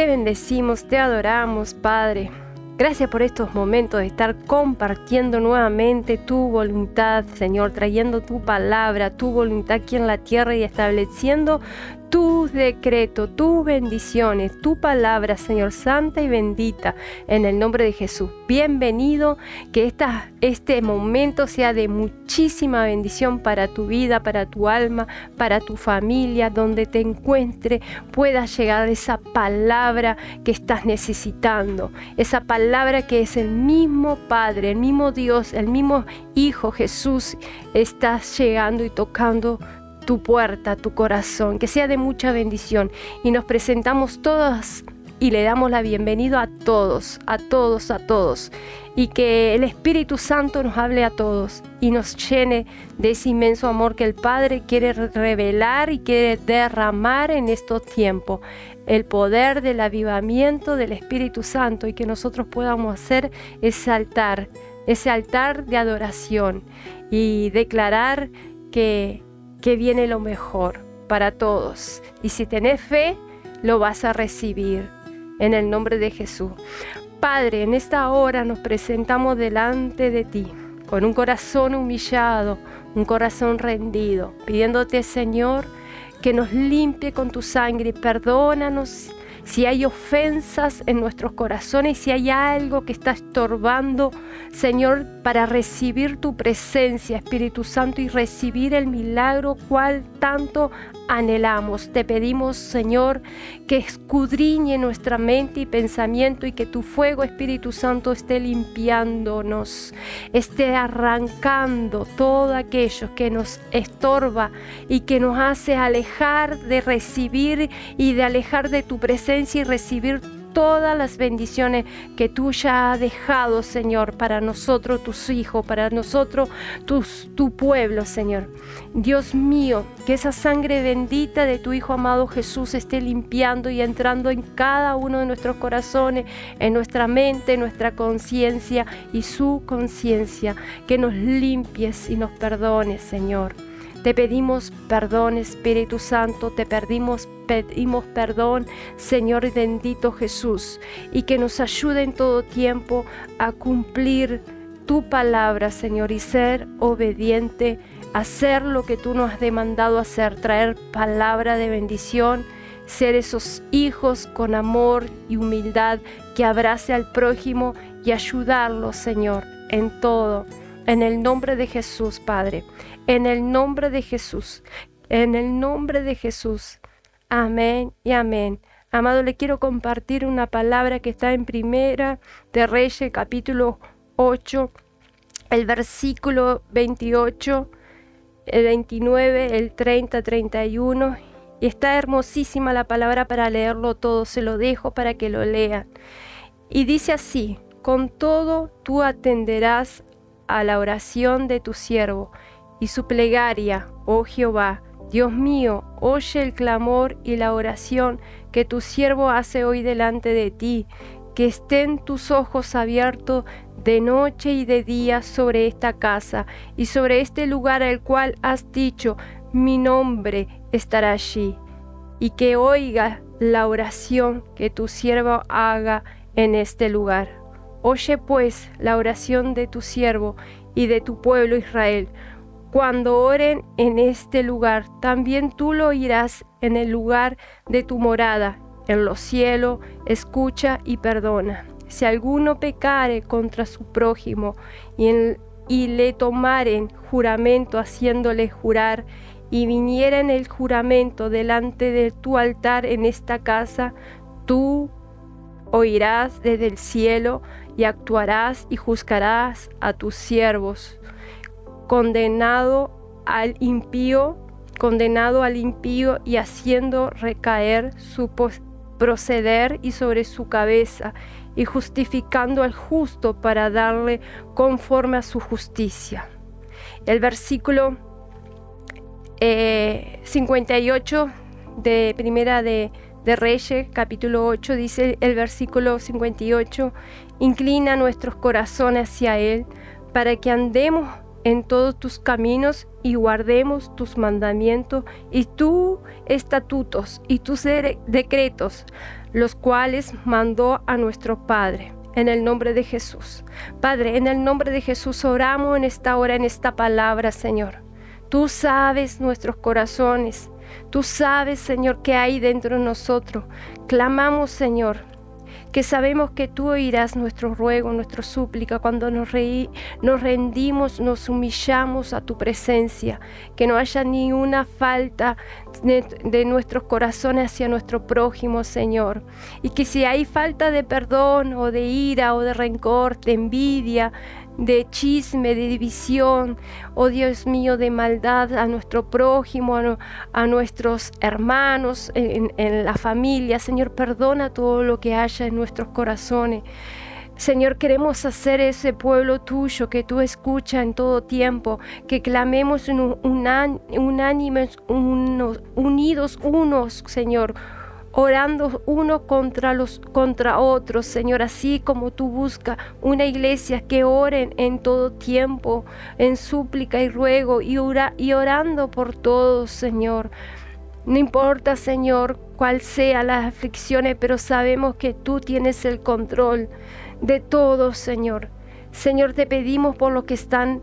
Te bendecimos, te adoramos, Padre. Gracias por estos momentos de estar compartiendo nuevamente tu voluntad, Señor, trayendo tu palabra, tu voluntad aquí en la tierra y estableciendo tus decretos, tus bendiciones, tu palabra, Señor, santa y bendita, en el nombre de Jesús. Bienvenido, que este momento sea de muchísima bendición para tu vida, para tu alma, para tu familia, donde te encuentre, pueda llegar esa palabra que estás necesitando, esa palabra que es el mismo Padre, el mismo Dios, el mismo Hijo Jesús, está llegando y tocando tu puerta, tu corazón, que sea de mucha bendición. Y nos presentamos todas y le damos la bienvenida a todos, a todos, a todos. Y que el Espíritu Santo nos hable a todos y nos llene de ese inmenso amor que el Padre quiere revelar y quiere derramar en estos tiempos. El poder del avivamiento del Espíritu Santo y que nosotros podamos hacer ese altar, ese altar de adoración y declarar que que viene lo mejor para todos. Y si tenés fe, lo vas a recibir en el nombre de Jesús. Padre, en esta hora nos presentamos delante de ti con un corazón humillado, un corazón rendido, pidiéndote, Señor, que nos limpie con tu sangre, perdónanos si hay ofensas en nuestros corazones, si hay algo que está estorbando, Señor, para recibir tu presencia, Espíritu Santo, y recibir el milagro cual tanto anhelamos. Te pedimos, Señor, que escudriñe nuestra mente y pensamiento y que tu fuego, Espíritu Santo, esté limpiándonos, esté arrancando todo aquello que nos estorba y que nos hace alejar de recibir y de alejar de tu presencia y recibir todas las bendiciones que tú ya has dejado, Señor, para nosotros, tus hijos, para nosotros, tu pueblo, Señor. Dios mío, que esa sangre bendita de tu Hijo amado Jesús esté limpiando y entrando en cada uno de nuestros corazones, en nuestra mente, en nuestra conciencia y su conciencia. Que nos limpies y nos perdones, Señor. Te pedimos perdón, Espíritu Santo, te pedimos, pedimos perdón, Señor bendito Jesús, y que nos ayude en todo tiempo a cumplir tu palabra, Señor, y ser obediente, hacer lo que tú nos has demandado hacer, traer palabra de bendición, ser esos hijos con amor y humildad que abrace al prójimo y ayudarlo, Señor, en todo. En el nombre de Jesús, Padre en el nombre de Jesús, en el nombre de Jesús. Amén y amén. Amado, le quiero compartir una palabra que está en Primera de Reyes, capítulo 8, el versículo 28, el 29, el 30, 31. Y está hermosísima la palabra para leerlo todo. Se lo dejo para que lo lean. Y dice así, con todo tú atenderás a la oración de tu siervo y su plegaria, oh Jehová, Dios mío, oye el clamor y la oración que tu siervo hace hoy delante de ti, que estén tus ojos abiertos de noche y de día sobre esta casa y sobre este lugar al cual has dicho, mi nombre estará allí, y que oiga la oración que tu siervo haga en este lugar. Oye pues la oración de tu siervo y de tu pueblo Israel, cuando oren en este lugar, también tú lo oirás en el lugar de tu morada, en los cielos, escucha y perdona. Si alguno pecare contra su prójimo y, y le tomaren juramento haciéndole jurar, y viniera en el juramento delante de tu altar en esta casa, tú oirás desde el cielo y actuarás y juzgarás a tus siervos condenado al impío, condenado al impío y haciendo recaer su proceder y sobre su cabeza, y justificando al justo para darle conforme a su justicia. El versículo 58 eh, de Primera de, de Reyes, capítulo 8, dice el versículo 58, inclina nuestros corazones hacia Él, para que andemos en todos tus caminos y guardemos tus mandamientos y tus estatutos y tus decretos, los cuales mandó a nuestro Padre. En el nombre de Jesús. Padre, en el nombre de Jesús oramos en esta hora, en esta palabra, Señor. Tú sabes nuestros corazones. Tú sabes, Señor, qué hay dentro de nosotros. Clamamos, Señor, que sabemos que tú oirás nuestro ruego, nuestra súplica, cuando nos, nos rendimos, nos humillamos a tu presencia, que no haya ni una falta de nuestros corazones hacia nuestro prójimo, Señor. Y que si hay falta de perdón o de ira o de rencor, de envidia, de chisme, de división, oh Dios mío, de maldad a nuestro prójimo, a, nuestros hermanos, en, en la familia. Señor, perdona todo lo que haya en nuestros corazones. Señor, queremos hacer ese pueblo tuyo que tú escuchas en todo tiempo, que clamemos un, unánime, unos, unidos unos, Señor, orando uno contra los contra otros, Señor, así como tú buscas una iglesia que oren en todo tiempo, en súplica y ruego y, y orando por todos, Señor. No importa, Señor, cuál sea las aflicciones, pero sabemos que tú tienes el control de todo, Señor. Señor, te pedimos por los que están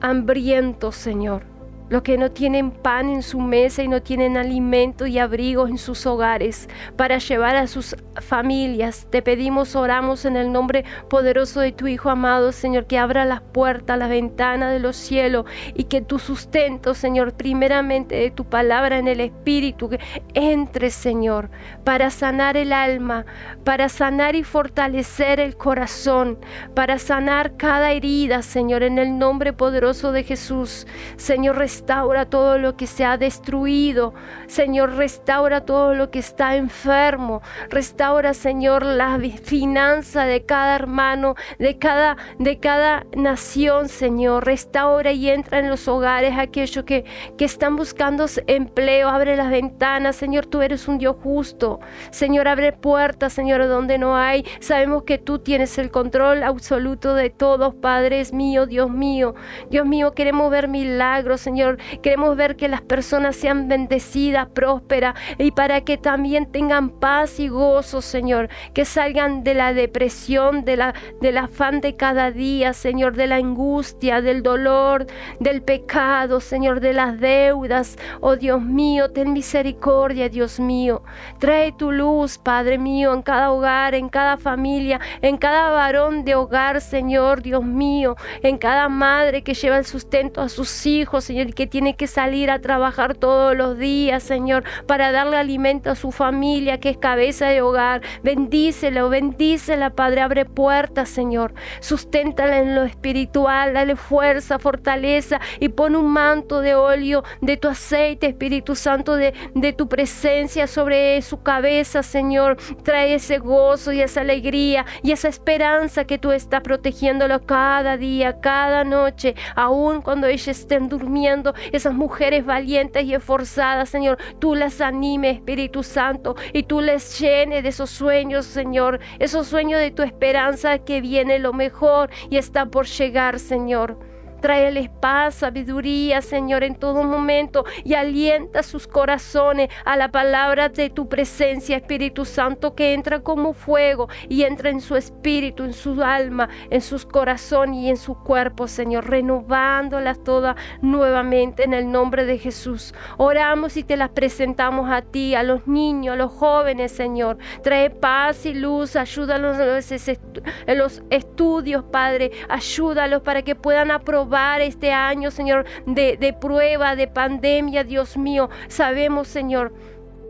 hambrientos, Señor los que no tienen pan en su mesa y no tienen alimento y abrigo en sus hogares para llevar a sus familias. Te pedimos, oramos en el nombre poderoso de tu Hijo amado, Señor, que abra las puertas, las ventanas de los cielos y que tu sustento, Señor, primeramente de tu palabra en el Espíritu, que entre, Señor, para sanar el alma, para sanar y fortalecer el corazón, para sanar cada herida, Señor, en el nombre poderoso de Jesús. Señor, restaura todo lo que se ha destruido. Señor, restaura todo lo que está enfermo. Restaura, Señor, la finanza de cada hermano, de cada, de cada nación, Señor. Restaura y entra en los hogares aquellos que, que están buscando empleo. Abre las ventanas, Señor, tú eres un Dios justo. Señor, abre puertas, Señor, donde no hay. Sabemos que tú tienes el control absoluto de todos, Padre mío, Dios mío. Dios mío, queremos ver milagros, Señor Queremos ver que las personas sean bendecidas, prósperas y para que también tengan paz y gozo, Señor. Que salgan de la depresión, de la, del afán de cada día, Señor, de la angustia, del dolor, del pecado, Señor, de las deudas. Oh Dios mío, ten misericordia, Dios mío. Trae tu luz, Padre mío, en cada hogar, en cada familia, en cada varón de hogar, Señor, Dios mío, en cada madre que lleva el sustento a sus hijos, Señor, que tiene que salir a trabajar todos los días, Señor, para darle alimento a su familia, que es cabeza de hogar. Bendícelo, bendícela, Padre. Abre puertas, Señor. Susténtala en lo espiritual, dale fuerza, fortaleza y pon un manto de óleo de tu aceite, Espíritu Santo, de, de tu presencia sobre su cabeza, Señor. Trae ese gozo y esa alegría y esa esperanza que tú estás protegiéndolo cada día, cada noche, aun cuando ellos estén durmiendo esas mujeres valientes y esforzadas, Señor. Tú las animes, Espíritu Santo, y tú les llenes de esos sueños, Señor. Esos sueños de tu esperanza que viene lo mejor y está por llegar, Señor. Tráeles paz, sabiduría, Señor, en todo momento y alienta sus corazones a la palabra de tu presencia, Espíritu Santo, que entra como fuego y entra en su espíritu, en su alma, en sus corazones y en su cuerpo, Señor, renovándolas todas nuevamente en el nombre de Jesús. Oramos y te las presentamos a ti, a los niños, a los jóvenes, Señor. Trae paz y luz, ayúdalos en los estudios, Padre. Ayúdalos para que puedan aprobar este año, Señor, de, prueba, de pandemia, Dios mío. Sabemos, Señor,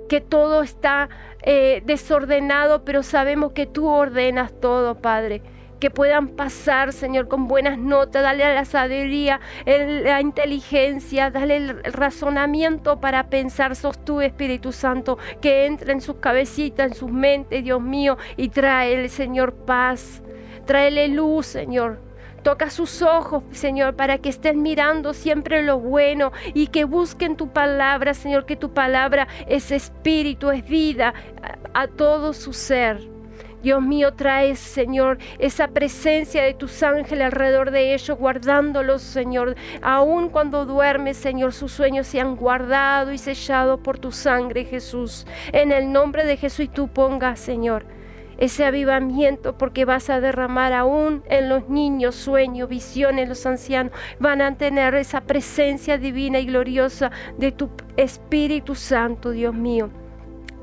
que todo está eh, desordenado, pero sabemos que tú ordenas todo, Padre. Que puedan pasar, Señor, con buenas notas, dale a la sabiduría, la inteligencia, dale el razonamiento para pensar, sos tú, Espíritu Santo, que entre en sus cabecitas, en sus mentes, Dios mío, y trae, Señor, paz, tráele luz, Señor, Toca sus ojos, Señor, para que estén mirando siempre lo bueno y que busquen tu palabra, Señor, que tu palabra es espíritu, es vida a, todo su ser. Dios mío, traes, Señor, esa presencia de tus ángeles alrededor de ellos, guardándolos, Señor. Aun cuando duermes, Señor, sus sueños sean guardados y sellados por tu sangre, Jesús. En el nombre de Jesús y tú pongas, Señor ese avivamiento porque vas a derramar aún en los niños sueños, visiones, los ancianos van a tener esa presencia divina y gloriosa de tu Espíritu Santo, Dios mío.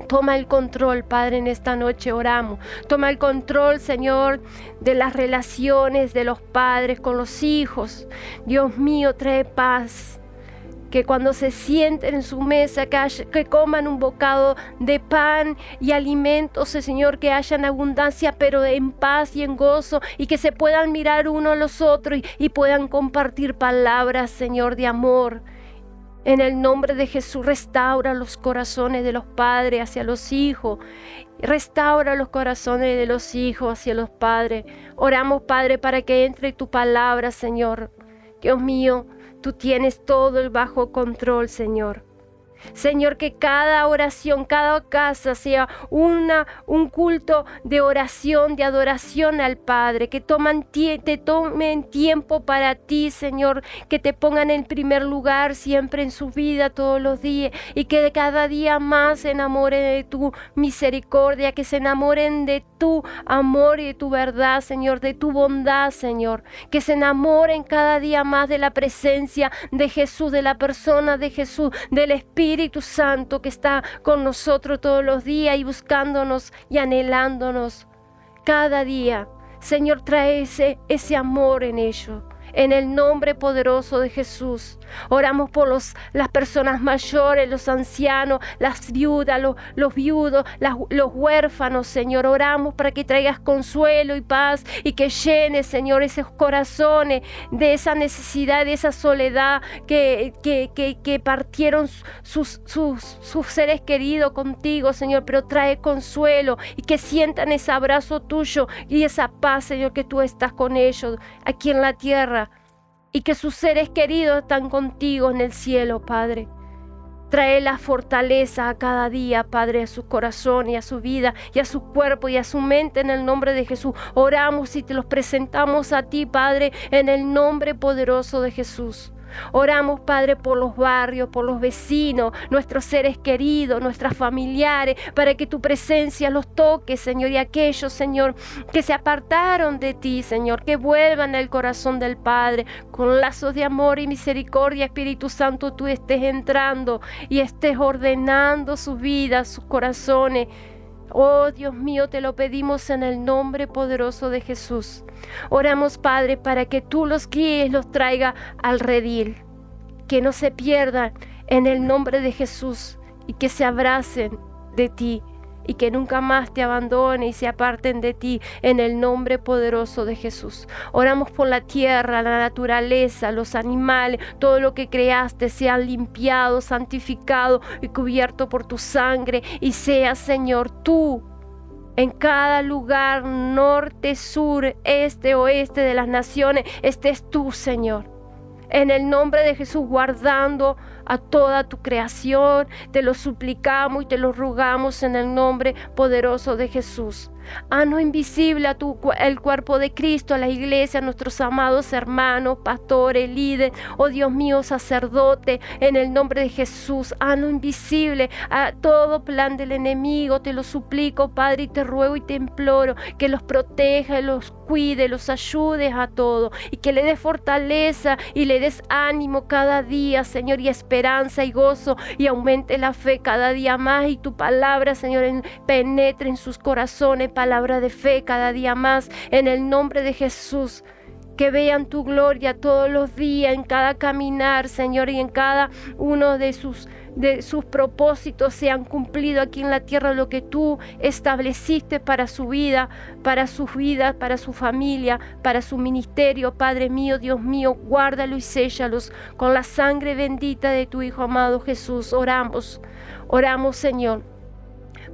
Toma el control, Padre, en esta noche oramos. Toma el control, Señor, de las relaciones de los padres con los hijos. Dios mío, trae paz. Que cuando se sienten en su mesa, que, coman un bocado de pan y alimentos, Señor, que hayan abundancia, pero en paz y en gozo, y que se puedan mirar uno a los otros y, y puedan compartir palabras, Señor, de amor en el nombre de Jesús, restaura los corazones de los padres hacia los hijos. Restaura los corazones de los hijos hacia los padres. Oramos, Padre, para que entre tu palabra, Señor. Dios mío, tú tienes todo el bajo control, Señor. Señor, que cada oración, cada casa sea una, un culto de oración, de adoración al Padre, que toman te tomen tiempo para ti, Señor, que te pongan en primer lugar siempre en su vida todos los días y que de cada día más se enamoren de tu misericordia, que se enamoren de tu amor y de tu verdad, Señor, de tu bondad, Señor, que se enamoren cada día más de la presencia de Jesús, de la persona de Jesús, del Espíritu Espíritu Santo que está con nosotros todos los días y buscándonos y anhelándonos cada día. Señor, trae ese, ese amor en ellos en el nombre poderoso de Jesús. Oramos por los, las personas mayores, los ancianos, las viudas, los, viudos, los huérfanos, Señor. Oramos para que traigas consuelo y paz y que llenes, Señor, esos corazones de esa necesidad, de esa soledad que, que, que, partieron sus, sus, sus seres queridos contigo, Señor. Pero trae consuelo y que sientan ese abrazo tuyo y esa paz, Señor, que tú estás con ellos aquí en la tierra y que sus seres queridos están contigo en el cielo, Padre. Trae la fortaleza a cada día, Padre, a su corazón y a su vida y a su cuerpo y a su mente en el nombre de Jesús. Oramos y te los presentamos a ti, Padre, en el nombre poderoso de Jesús. Oramos, Padre, por los barrios, por los vecinos, nuestros seres queridos, nuestras familiares, para que tu presencia los toque, Señor, y aquellos, Señor, que se apartaron de ti, Señor, que vuelvan al corazón del Padre, con lazos de amor y misericordia, Espíritu Santo, tú estés entrando y estés ordenando sus vidas, sus corazones. Oh Dios mío, te lo pedimos en el nombre poderoso de Jesús. Oramos, Padre, para que tú los guíes, los traiga al redil, que no se pierdan en el nombre de Jesús y que se abracen de ti y que nunca más te abandone y se aparten de ti en el nombre poderoso de Jesús. Oramos por la tierra, la naturaleza, los animales, todo lo que creaste sea limpiado, santificado y cubierto por tu sangre y sea, Señor, tú en cada lugar, norte, sur, este, oeste de las naciones, estés tú, Señor. En el nombre de Jesús, guardando a toda tu creación. Te lo suplicamos y te lo rogamos en el nombre poderoso de Jesús. Ano invisible a tu, el cuerpo de Cristo, a la iglesia, a nuestros amados hermanos, pastores, líderes, oh Dios mío, sacerdote, en el nombre de Jesús. Ano invisible a todo plan del enemigo, te lo suplico, Padre, y te ruego y te imploro que los proteja, los cuide, los ayudes a todos y que le des fortaleza y le des ánimo cada día, Señor, y esperanza y gozo y aumente la fe cada día más y tu palabra, Señor, penetre en sus corazones palabra de fe cada día más en el nombre de Jesús. Que vean tu gloria todos los días, en cada caminar, Señor, y en cada uno de sus, de sus propósitos sean cumplido aquí en la tierra lo que tú estableciste para su vida, para su vida, para su familia, para su ministerio. Padre mío, Dios mío, guárdalo y séllalos con la sangre bendita de tu Hijo amado Jesús. Oramos, oramos, Señor,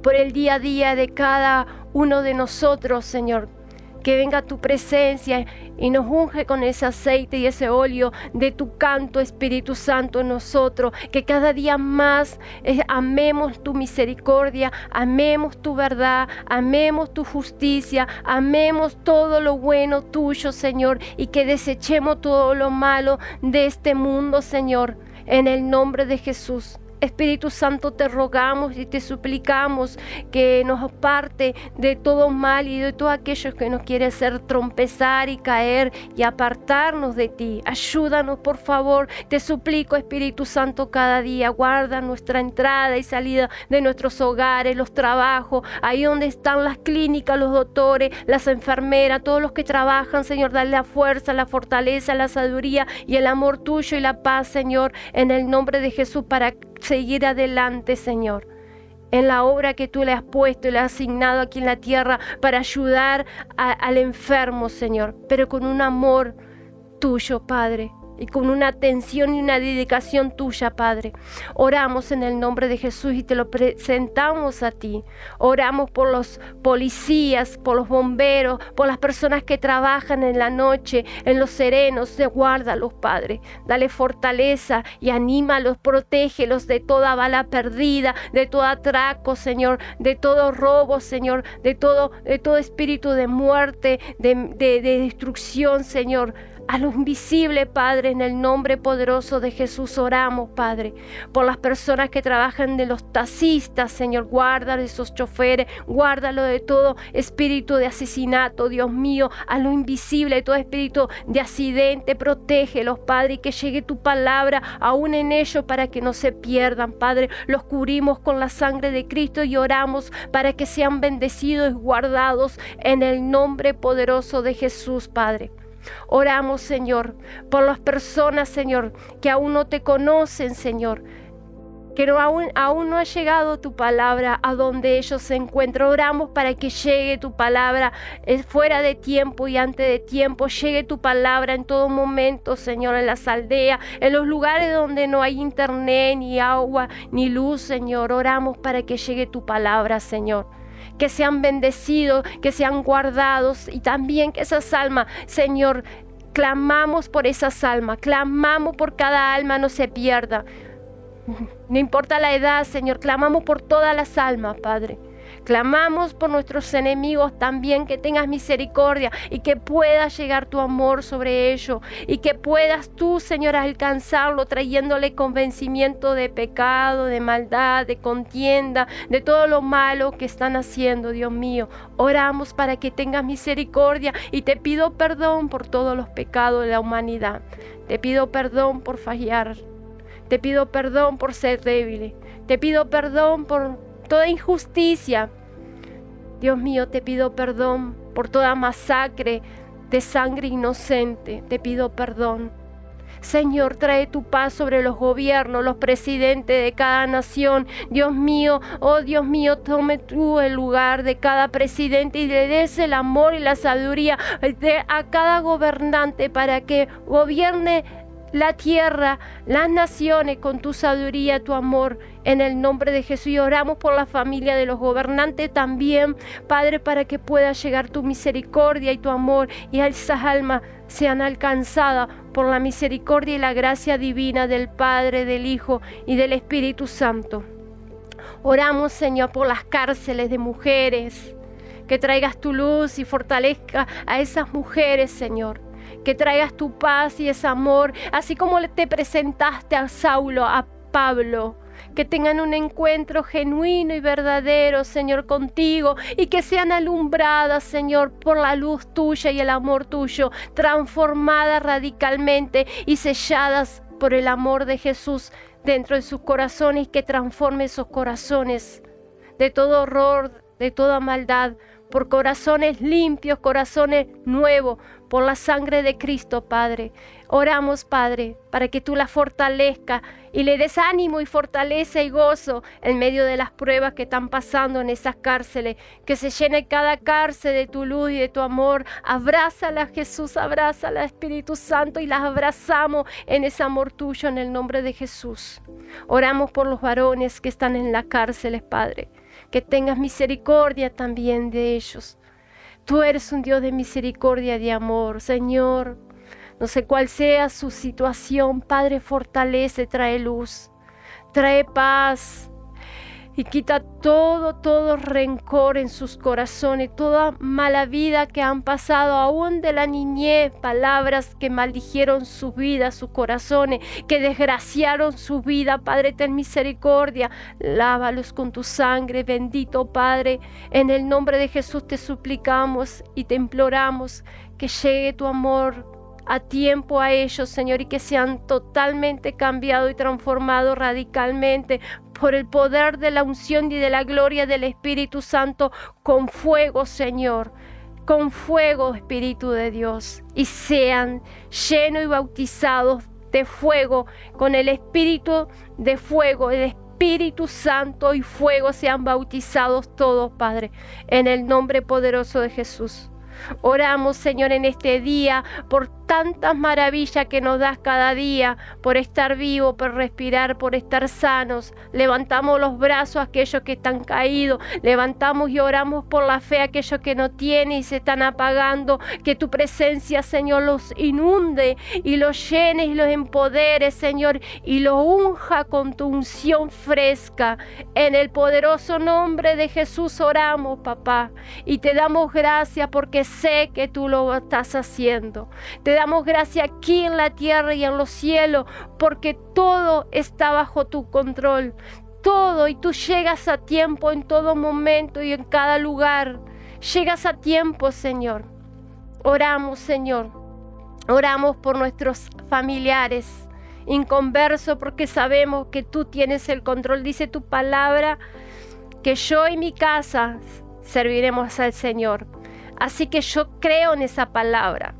por el día a día de cada uno de nosotros, Señor. que venga tu presencia y nos unge con ese aceite y ese óleo de tu canto, Espíritu Santo, en nosotros, que cada día más eh, amemos tu misericordia, amemos tu verdad, amemos tu justicia, amemos todo lo bueno tuyo, Señor, y que desechemos todo lo malo de este mundo, Señor, en el nombre de Jesús. Espíritu Santo, te rogamos y te suplicamos que nos aparte de todo mal y de todo aquello que nos quiere hacer trompezar y caer y apartarnos de ti. Ayúdanos, por favor. Te suplico, Espíritu Santo, cada día. Guarda nuestra entrada y salida de nuestros hogares, los trabajos, ahí donde están las clínicas, los doctores, las enfermeras, todos los que trabajan, Señor. Dale la fuerza, la fortaleza, la sabiduría y el amor tuyo y la paz, Señor, en el nombre de Jesús, para seguir adelante, Señor, en la obra que tú le has puesto y le has asignado aquí en la tierra para ayudar al enfermo, Señor, pero con un amor tuyo, Padre y con una atención y una dedicación tuya, Padre. Oramos en el nombre de Jesús y te lo presentamos a ti. Oramos por los policías, por los bomberos, por las personas que trabajan en la noche, en los serenos. Guárdalos, Padre. Dale fortaleza y anímalos, protégelos de toda bala perdida, de todo atraco, Señor, de todo robo, Señor, de todo, de todo espíritu de muerte, de, de destrucción, Señor a lo invisible, Padre, en el nombre poderoso de Jesús oramos, Padre, por las personas que trabajan de los taxistas, Señor, guárdalo de esos choferes, guárdalo de todo espíritu de asesinato, Dios mío, a lo invisible, todo espíritu de accidente, protégelos, Padre, y que llegue tu palabra aún en ellos para que no se pierdan, Padre. Los cubrimos con la sangre de Cristo y oramos para que sean bendecidos y guardados en el nombre poderoso de Jesús, Padre. Oramos, Señor, por las personas, Señor, que aún no te conocen, Señor. Que aún, no ha llegado tu palabra a donde ellos se encuentran. Oramos para que llegue tu palabra eh, fuera de tiempo y antes de tiempo. Llegue tu palabra en todo momento, Señor, en las aldeas, en los lugares donde no hay internet, ni agua, ni luz, Señor. Oramos para que llegue tu palabra, Señor que sean bendecidos, que sean guardados y también que esas almas, Señor, clamamos por esas almas, clamamos por cada alma no se pierda. No importa la edad, Señor, clamamos por todas las almas, Padre. Clamamos por nuestros enemigos también que tengas misericordia y que pueda llegar tu amor sobre ellos y que puedas tú, Señor, alcanzarlo trayéndole convencimiento de pecado, de maldad, de contienda, de todo lo malo que están haciendo, Dios mío. Oramos para que tengas misericordia y te pido perdón por todos los pecados de la humanidad. Te pido perdón por fallar. Te pido perdón por ser débil. Te pido perdón por toda injusticia. Dios mío, te pido perdón por toda masacre de sangre inocente. Te pido perdón. Señor, trae tu paz sobre los gobiernos, los presidentes de cada nación. Dios mío, oh Dios mío, tome tú el lugar de cada presidente y le des el amor y la sabiduría a cada gobernante para que gobierne la tierra, las naciones con tu sabiduría, tu amor, en el nombre de Jesús. Y oramos por la familia de los gobernantes también, Padre, para que pueda llegar tu misericordia y tu amor y esas almas sean alcanzadas por la misericordia y la gracia divina del Padre, del Hijo y del Espíritu Santo. Oramos, Señor, por las cárceles de mujeres, que traigas tu luz y fortalezca a esas mujeres, Señor que traigas tu paz y ese amor, así como te presentaste a Saulo, a Pablo. Que tengan un encuentro genuino y verdadero, Señor, contigo y que sean alumbradas, Señor, por la luz tuya y el amor tuyo, transformadas radicalmente y selladas por el amor de Jesús dentro de sus corazones, que transforme esos corazones de todo horror, de toda maldad, por corazones limpios, corazones nuevos, por la sangre de Cristo, Padre. Oramos, Padre, para que tú la fortalezcas y le des ánimo y fortaleza y gozo en medio de las pruebas que están pasando en esas cárceles. Que se llene cada cárcel de tu luz y de tu amor. Abrázala, Jesús, abrázala, Espíritu Santo, y las abrazamos en ese amor tuyo en el nombre de Jesús. Oramos por los varones que están en las cárceles, Padre. Que tengas misericordia también de ellos Tú eres un Dios de misericordia de amor, Señor. No sé cuál sea su situación, Padre, fortalece, trae luz, trae paz, y quita todo, todo rencor en sus corazones, toda mala vida que han pasado, aún de la niñez, palabras que maldijeron su vida, sus corazones, que desgraciaron su vida. Padre, ten misericordia, lávalos con tu sangre, bendito Padre. En el nombre de Jesús te suplicamos y te imploramos que llegue tu amor a tiempo a ellos, Señor, y que sean totalmente cambiados y transformados radicalmente por el poder de la unción y de la gloria del Espíritu Santo con fuego, Señor con fuego, Espíritu de Dios, y sean llenos y bautizados de fuego, con el Espíritu de fuego, el Espíritu Santo y fuego sean bautizados todos, Padre, en el nombre poderoso de Jesús. Oramos, Señor, en este día por tantas maravillas que nos das cada día, por estar vivo, por respirar, por estar sanos. Levantamos los brazos a aquellos que están caídos, levantamos y oramos por la fe a aquellos que no tienen y se están apagando. Que tu presencia, Señor, los inunde y los llene y los empodere, Señor, y los unja con tu unción fresca. En el poderoso nombre de Jesús oramos, papá, y te damos gracias porque sé que tú lo estás haciendo. Te damos gracias aquí en la tierra y en los cielos, porque todo está bajo tu control. Todo y tú llegas a tiempo en todo momento y en cada lugar. Llegas a tiempo, Señor. Oramos, Señor. Oramos por nuestros familiares inconversos porque sabemos que tú tienes el control. Dice tu palabra que yo y mi casa serviremos al Señor. Así que yo creo en esa palabra.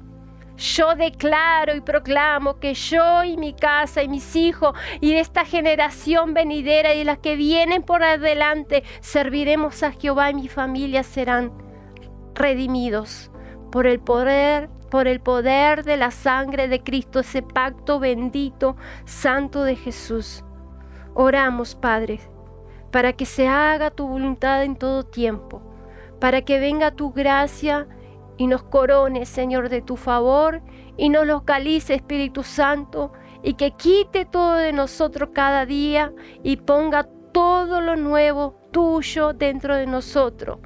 Yo declaro y proclamo que yo y mi casa y mis hijos y de esta generación venidera y de las que vienen por adelante serviremos a Jehová y mi familia serán redimidos por el poder por el poder de la sangre de Cristo, ese pacto bendito, santo de Jesús. Oramos, Padre, para que se haga tu voluntad en todo tiempo, para que venga tu gracia y nos corone, Señor, de tu favor y nos localice, Espíritu Santo, y que quite todo de nosotros cada día y ponga todo lo nuevo tuyo dentro de nosotros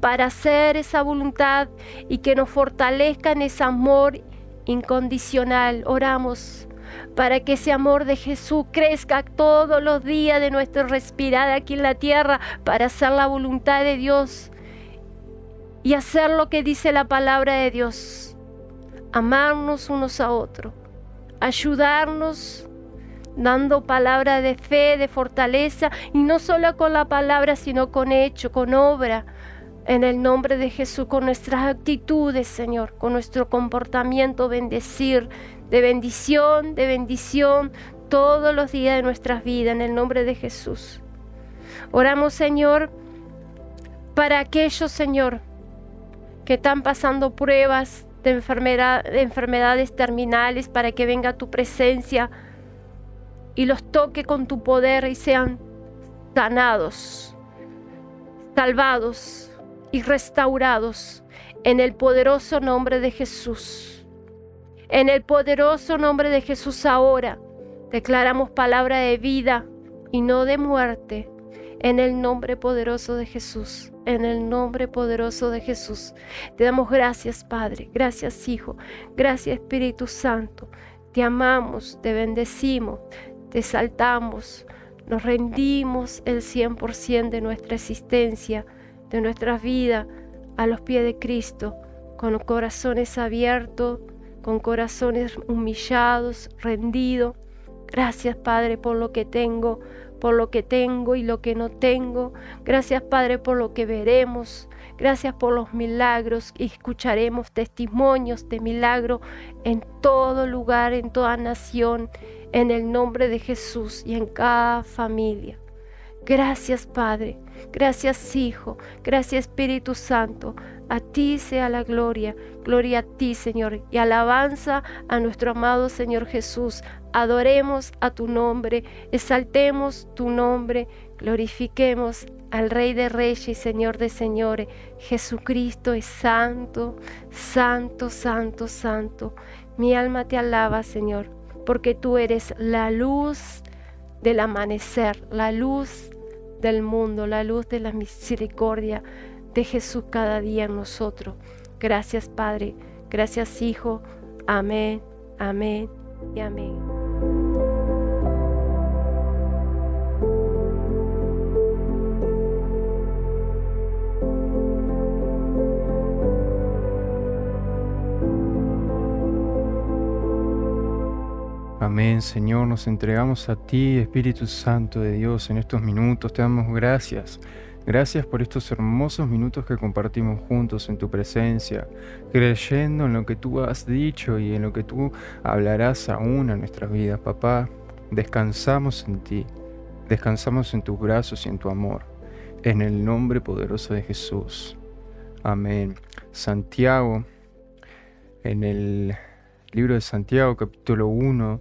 para hacer esa voluntad y que nos fortalezca en ese amor incondicional. Oramos para que ese amor de Jesús crezca todos los días de nuestro respirar aquí en la tierra para hacer la voluntad de Dios y hacer lo que dice la palabra de Dios. Amarnos unos a otros, ayudarnos dando palabra de fe, de fortaleza, y no solo con la palabra, sino con hecho, con obra, en el nombre de Jesús, con nuestras actitudes, Señor, con nuestro comportamiento, bendecir, de bendición, de bendición, todos los días de nuestras vidas, en el nombre de Jesús. Oramos, Señor, para aquellos, Señor, que están pasando pruebas de, enfermedad, de enfermedades terminales para que venga tu presencia y los toque con tu poder y sean sanados, salvados y restaurados en el poderoso nombre de Jesús. En el poderoso nombre de Jesús ahora declaramos palabra de vida y no de muerte en el nombre poderoso de Jesús, en el nombre poderoso de Jesús. Te damos gracias, Padre, gracias, Hijo, gracias, Espíritu Santo. Te amamos, te bendecimos, te saltamos, nos rendimos el 100% de nuestra existencia, de nuestra vida a los pies de Cristo, con corazones abiertos, con corazones humillados, rendidos. Gracias, Padre, por lo que tengo, por lo que tengo y lo que no tengo. Gracias Padre por lo que veremos. Gracias por los milagros y escucharemos testimonios de milagro en todo lugar, en toda nación, en el nombre de Jesús y en cada familia. Gracias Padre, gracias Hijo, gracias Espíritu Santo. A ti sea la gloria, gloria a ti Señor y alabanza a nuestro amado Señor Jesús. Adoremos a tu nombre, exaltemos tu nombre, glorifiquemos al Rey de Reyes y Señor de Señores. Jesucristo es santo, santo, santo, santo. Mi alma te alaba, Señor, porque tú eres la luz del amanecer, la luz del mundo, la luz de la misericordia de Jesús cada día en nosotros. Gracias, Padre. Gracias, Hijo. Amén, amén y amén. Amén, Señor, nos entregamos a ti, Espíritu Santo de Dios, en estos minutos. Te damos gracias. Gracias por estos hermosos minutos que compartimos juntos en tu presencia, creyendo en lo que tú has dicho y en lo que tú hablarás aún a nuestras vidas, papá. Descansamos en ti, descansamos en tus brazos y en tu amor, en el nombre poderoso de Jesús. Amén. Santiago, en el libro de Santiago capítulo 1,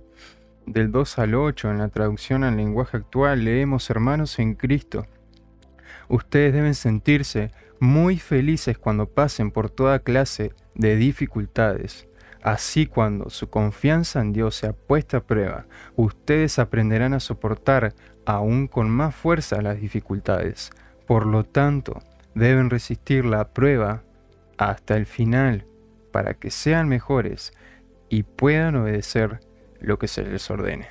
del 2 al 8, en la traducción al lenguaje actual, leemos Hermanos en Cristo. Ustedes deben sentirse muy felices cuando pasen por toda clase de dificultades. Así cuando su confianza en Dios sea puesta a prueba, ustedes aprenderán a soportar aún con más fuerza las dificultades. Por lo tanto, deben resistir la prueba hasta el final para que sean mejores y puedan obedecer lo que se les ordene.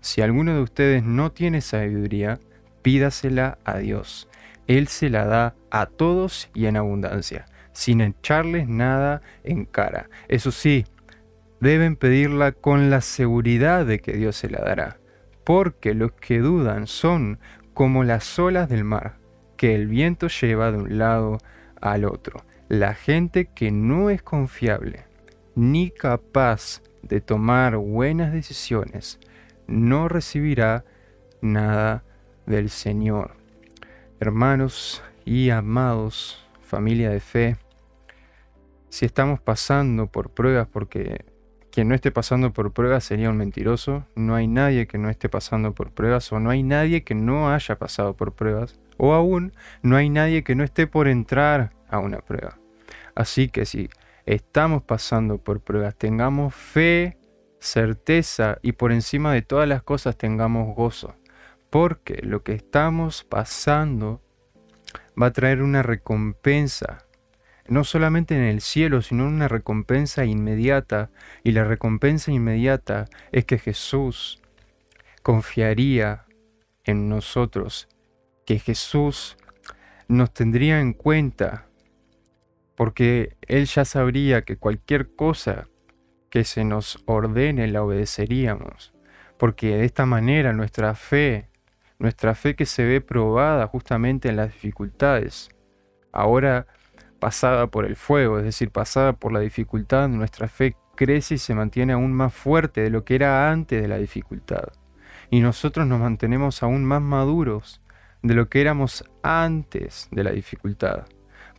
Si alguno de ustedes no tiene sabiduría, pídasela a Dios. Él se la da a todos y en abundancia, sin echarles nada en cara. Eso sí, deben pedirla con la seguridad de que Dios se la dará, porque los que dudan son como las olas del mar, que el viento lleva de un lado al otro. La gente que no es confiable ni capaz de tomar buenas decisiones, no recibirá nada del Señor. Hermanos y amados, familia de fe, si estamos pasando por pruebas, porque quien no esté pasando por pruebas sería un mentiroso, no hay nadie que no esté pasando por pruebas o no hay nadie que no haya pasado por pruebas, o aún no hay nadie que no esté por entrar a una prueba. Así que si estamos pasando por pruebas, tengamos fe, certeza y por encima de todas las cosas tengamos gozo. Porque lo que estamos pasando va a traer una recompensa, no solamente en el cielo, sino una recompensa inmediata. Y la recompensa inmediata es que Jesús confiaría en nosotros, que Jesús nos tendría en cuenta porque Él ya sabría que cualquier cosa que se nos ordene la obedeceríamos, porque de esta manera nuestra fe, nuestra fe que se ve probada justamente en las dificultades, ahora pasada por el fuego, es decir, pasada por la dificultad, nuestra fe crece y se mantiene aún más fuerte de lo que era antes de la dificultad. Y nosotros nos mantenemos aún más maduros de lo que éramos antes de la dificultad.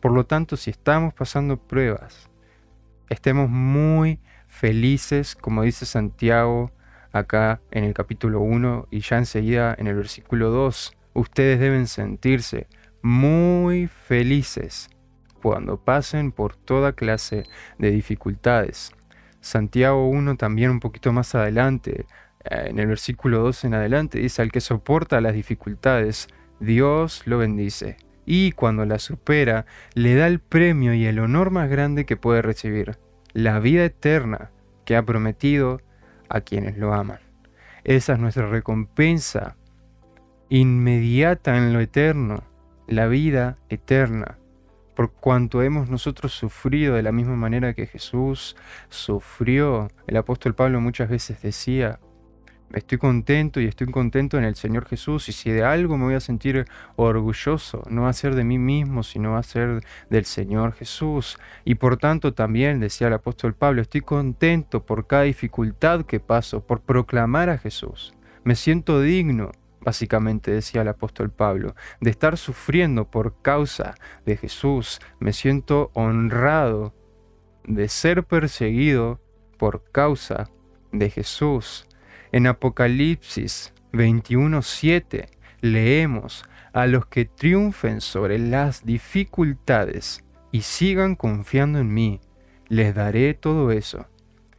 Por lo tanto, si estamos pasando pruebas, estemos muy felices, como dice Santiago acá en el capítulo 1 y ya enseguida en el versículo 2, ustedes deben sentirse muy felices cuando pasen por toda clase de dificultades. Santiago 1 también un poquito más adelante, eh, en el versículo 2 en adelante, dice, al que soporta las dificultades, Dios lo bendice y cuando la supera, le da el premio y el honor más grande que puede recibir, la vida eterna que ha prometido a quienes lo aman. Esa es nuestra recompensa inmediata en lo eterno, la vida eterna, por cuanto hemos nosotros sufrido de la misma manera que Jesús sufrió. El apóstol Pablo muchas veces decía, estoy contento y estoy contento en el Señor Jesús y si de algo me voy a sentir orgulloso, no va a ser de mí mismo, sino va a ser del Señor Jesús. Y por tanto también, decía el apóstol Pablo, estoy contento por cada dificultad que paso, por proclamar a Jesús. Me siento digno, básicamente decía el apóstol Pablo, de estar sufriendo por causa de Jesús. Me siento honrado de ser perseguido por causa de Jesús. En Apocalipsis 21:7 leemos, a los que triunfen sobre las dificultades y sigan confiando en mí, les daré todo eso,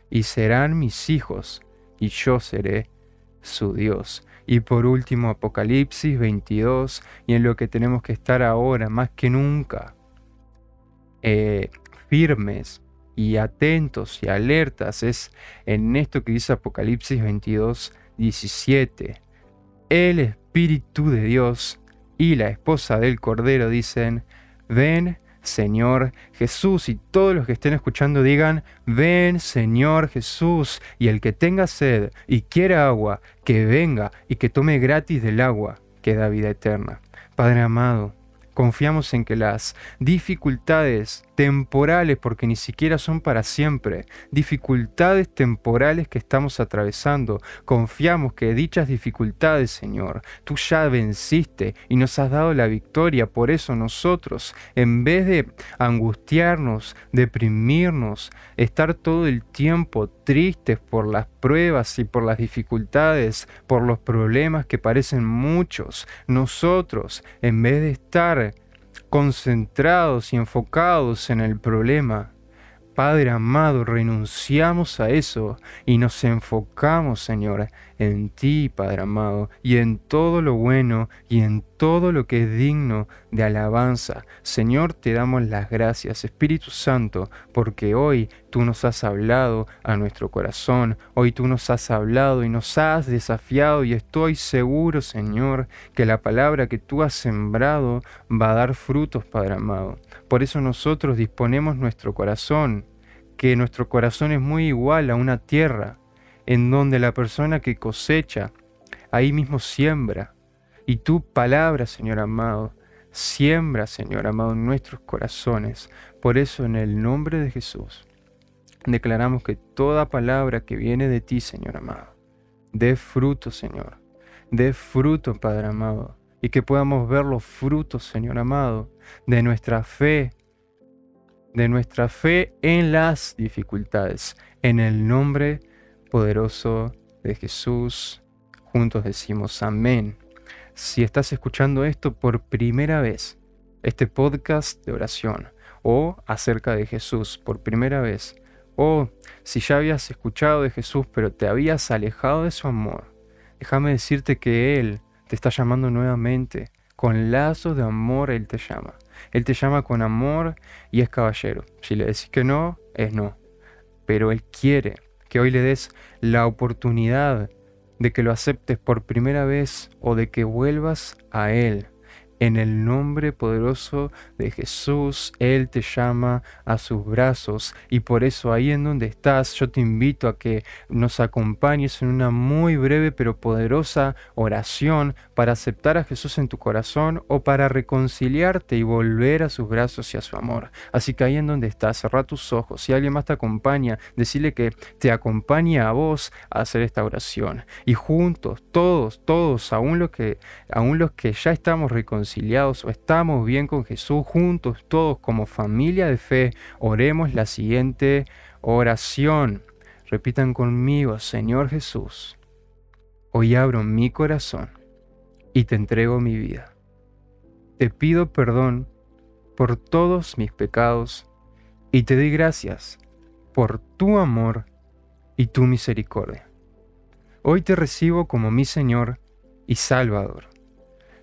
y serán mis hijos, y yo seré su Dios. Y por último, Apocalipsis 22, y en lo que tenemos que estar ahora más que nunca, eh, firmes y atentos y alertas, es en esto que dice Apocalipsis 22, 17. El Espíritu de Dios y la esposa del Cordero dicen, ven Señor Jesús. Y todos los que estén escuchando digan, ven Señor Jesús. Y el que tenga sed y quiera agua, que venga y que tome gratis del agua que da vida eterna. Padre amado, Confiamos en que las dificultades temporales, porque ni siquiera son para siempre, dificultades temporales que estamos atravesando, confiamos que dichas dificultades, Señor, tú ya venciste y nos has dado la victoria. Por eso nosotros, en vez de angustiarnos, deprimirnos, estar todo el tiempo tristes por las pruebas y por las dificultades, por los problemas que parecen muchos, nosotros, en vez de estar concentrados y enfocados en el problema, Padre amado, renunciamos a eso y nos enfocamos, Señor, en ti, Padre amado, y en todo lo bueno y en todo lo que es digno de alabanza. Señor, te damos las gracias, Espíritu Santo, porque hoy tú nos has hablado a nuestro corazón, hoy tú nos has hablado y nos has desafiado y estoy seguro, Señor, que la palabra que tú has sembrado va a dar frutos, Padre amado. Por eso nosotros disponemos nuestro corazón, que nuestro corazón es muy igual a una tierra, en donde la persona que cosecha, ahí mismo siembra. Y tu palabra, Señor amado, siembra, Señor amado, en nuestros corazones. Por eso, en el nombre de Jesús, declaramos que toda palabra que viene de ti, Señor amado, dé fruto, Señor. Dé fruto, Padre amado y que podamos ver los frutos, Señor amado, de nuestra fe, de nuestra fe en las dificultades. En el nombre poderoso de Jesús, juntos decimos amén. Si estás escuchando esto por primera vez, este podcast de oración, o acerca de Jesús por primera vez, o si ya habías escuchado de Jesús pero te habías alejado de su amor, déjame decirte que Él te está llamando nuevamente. Con lazos de amor Él te llama. Él te llama con amor y es caballero. Si le decís que no, es no. Pero Él quiere que hoy le des la oportunidad de que lo aceptes por primera vez o de que vuelvas a Él. En el nombre poderoso de Jesús, Él te llama a sus brazos y por eso ahí en donde estás, yo te invito a que nos acompañes en una muy breve pero poderosa oración para aceptar a Jesús en tu corazón o para reconciliarte y volver a sus brazos y a su amor. Así que ahí en donde estás, cerra tus ojos. Si alguien más te acompaña, decirle que te acompañe a vos a hacer esta oración. Y juntos, todos, todos, aún los que, aún los que ya estamos reconciliados, o estamos bien con Jesús, juntos todos como familia de fe, oremos la siguiente oración. Repitan conmigo, Señor Jesús, hoy abro mi corazón y te entrego mi vida. Te pido perdón por todos mis pecados y te doy gracias por tu amor y tu misericordia. Hoy te recibo como mi Señor y Salvador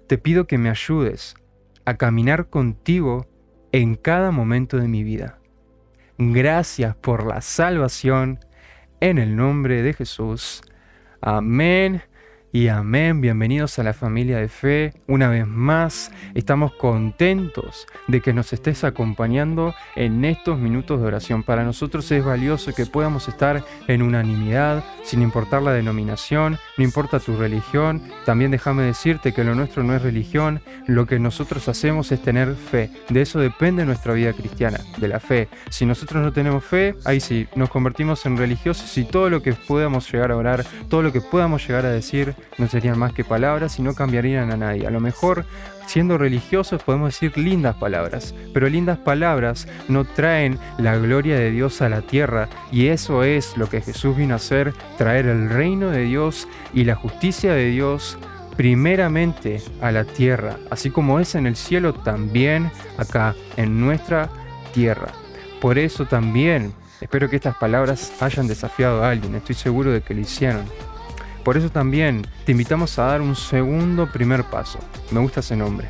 te pido que me ayudes a caminar contigo en cada momento de mi vida. Gracias por la salvación en el nombre de Jesús. Amén y amén. Bienvenidos a la familia de fe. Una vez más, estamos contentos de que nos estés acompañando en estos minutos de oración. Para nosotros es valioso que podamos estar en unanimidad, sin importar la denominación, no importa tu religión. También déjame decirte que lo nuestro no es religión, lo que nosotros hacemos es tener fe. De eso depende nuestra vida cristiana, de la fe. Si nosotros no tenemos fe, ahí sí, nos convertimos en religiosos y todo lo que podamos llegar a orar, todo lo que podamos llegar a decir, no serían más que palabras y no cambiarían a nadie. A lo mejor, siendo religiosos, podemos decir lindas palabras, pero lindas palabras no traen la gloria de Dios a la tierra y eso es lo que Jesús vino a hacer, traer el reino de Dios y la justicia de Dios primeramente a la tierra, así como es en el cielo, también acá, en nuestra tierra. Por eso también espero que estas palabras hayan desafiado a alguien, estoy seguro de que lo hicieron. Por eso también te invitamos a dar un segundo primer paso. Me gusta ese nombre.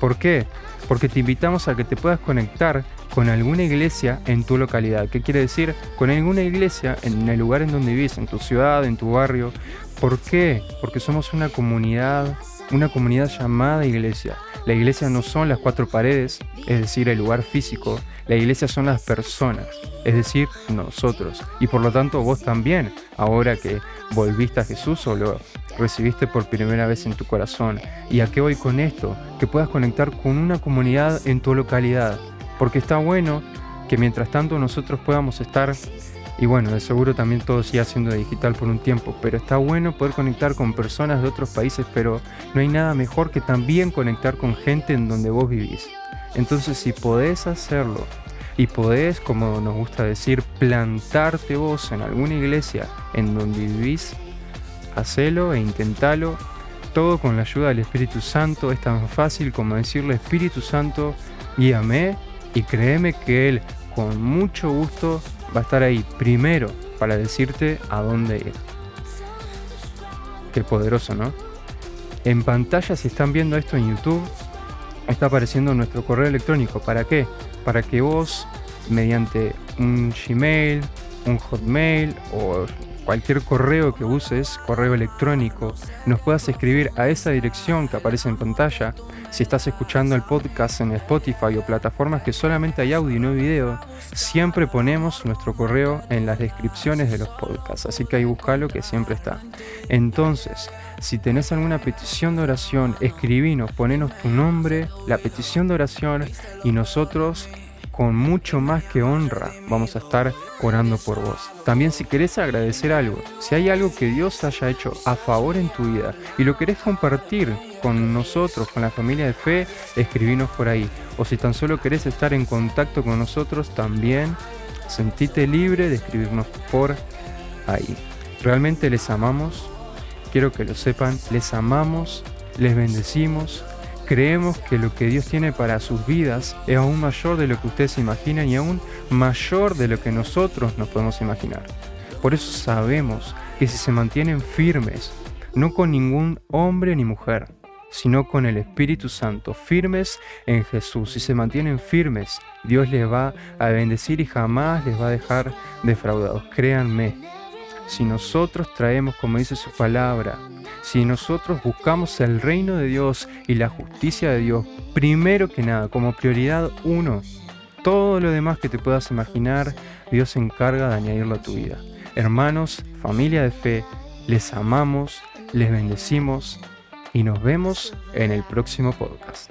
¿Por qué? Porque te invitamos a que te puedas conectar con alguna iglesia en tu localidad. ¿Qué quiere decir? Con alguna iglesia en el lugar en donde vives, en tu ciudad, en tu barrio. ¿Por qué? Porque somos una comunidad, una comunidad llamada iglesia. La iglesia no son las cuatro paredes, es decir, el lugar físico. La iglesia son las personas, es decir, nosotros. Y por lo tanto vos también, ahora que volviste a Jesús o lo recibiste por primera vez en tu corazón. ¿Y a qué voy con esto? Que puedas conectar con una comunidad en tu localidad porque está bueno que mientras tanto nosotros podamos estar, y bueno, de seguro también todo siga siendo digital por un tiempo, pero está bueno poder conectar con personas de otros países, pero no hay nada mejor que también conectar con gente en donde vos vivís. Entonces si podés hacerlo y podés, como nos gusta decir, plantarte vos en alguna iglesia en donde vivís, hacelo e intentalo. Todo con la ayuda del Espíritu Santo es tan fácil como decirle Espíritu Santo, guíame y créeme que Él con mucho gusto va a estar ahí primero para decirte a dónde ir. Qué poderoso, ¿no? En pantalla, si están viendo esto en YouTube, está apareciendo nuestro correo electrónico. ¿Para qué? Para que vos, mediante un Gmail, un Hotmail o cualquier correo que uses, correo electrónico, nos puedas escribir a esa dirección que aparece en pantalla. Si estás escuchando el podcast en Spotify o plataformas que solamente hay audio y no video, siempre ponemos nuestro correo en las descripciones de los podcasts, así que ahí buscalo que siempre está. Entonces, si tenés alguna petición de oración, escribinos, ponenos tu nombre, la petición de oración y nosotros con mucho más que honra vamos a estar orando por vos. También si querés agradecer algo, si hay algo que Dios haya hecho a favor en tu vida y lo querés compartir con nosotros, con la familia de fe, escribinos por ahí. O si tan solo querés estar en contacto con nosotros, también sentite libre de escribirnos por ahí. Realmente les amamos, quiero que lo sepan, les amamos, les bendecimos Creemos que lo que Dios tiene para sus vidas es aún mayor de lo que ustedes imaginan y aún mayor de lo que nosotros nos podemos imaginar. Por eso sabemos que si se mantienen firmes, no con ningún hombre ni mujer, sino con el Espíritu Santo, firmes en Jesús. Si se mantienen firmes, Dios les va a bendecir y jamás les va a dejar defraudados. Créanme, si nosotros traemos, como dice su palabra, si nosotros buscamos el reino de Dios y la justicia de Dios, primero que nada, como prioridad uno, todo lo demás que te puedas imaginar, Dios se encarga de añadirlo a tu vida. Hermanos, familia de fe, les amamos, les bendecimos y nos vemos en el próximo podcast.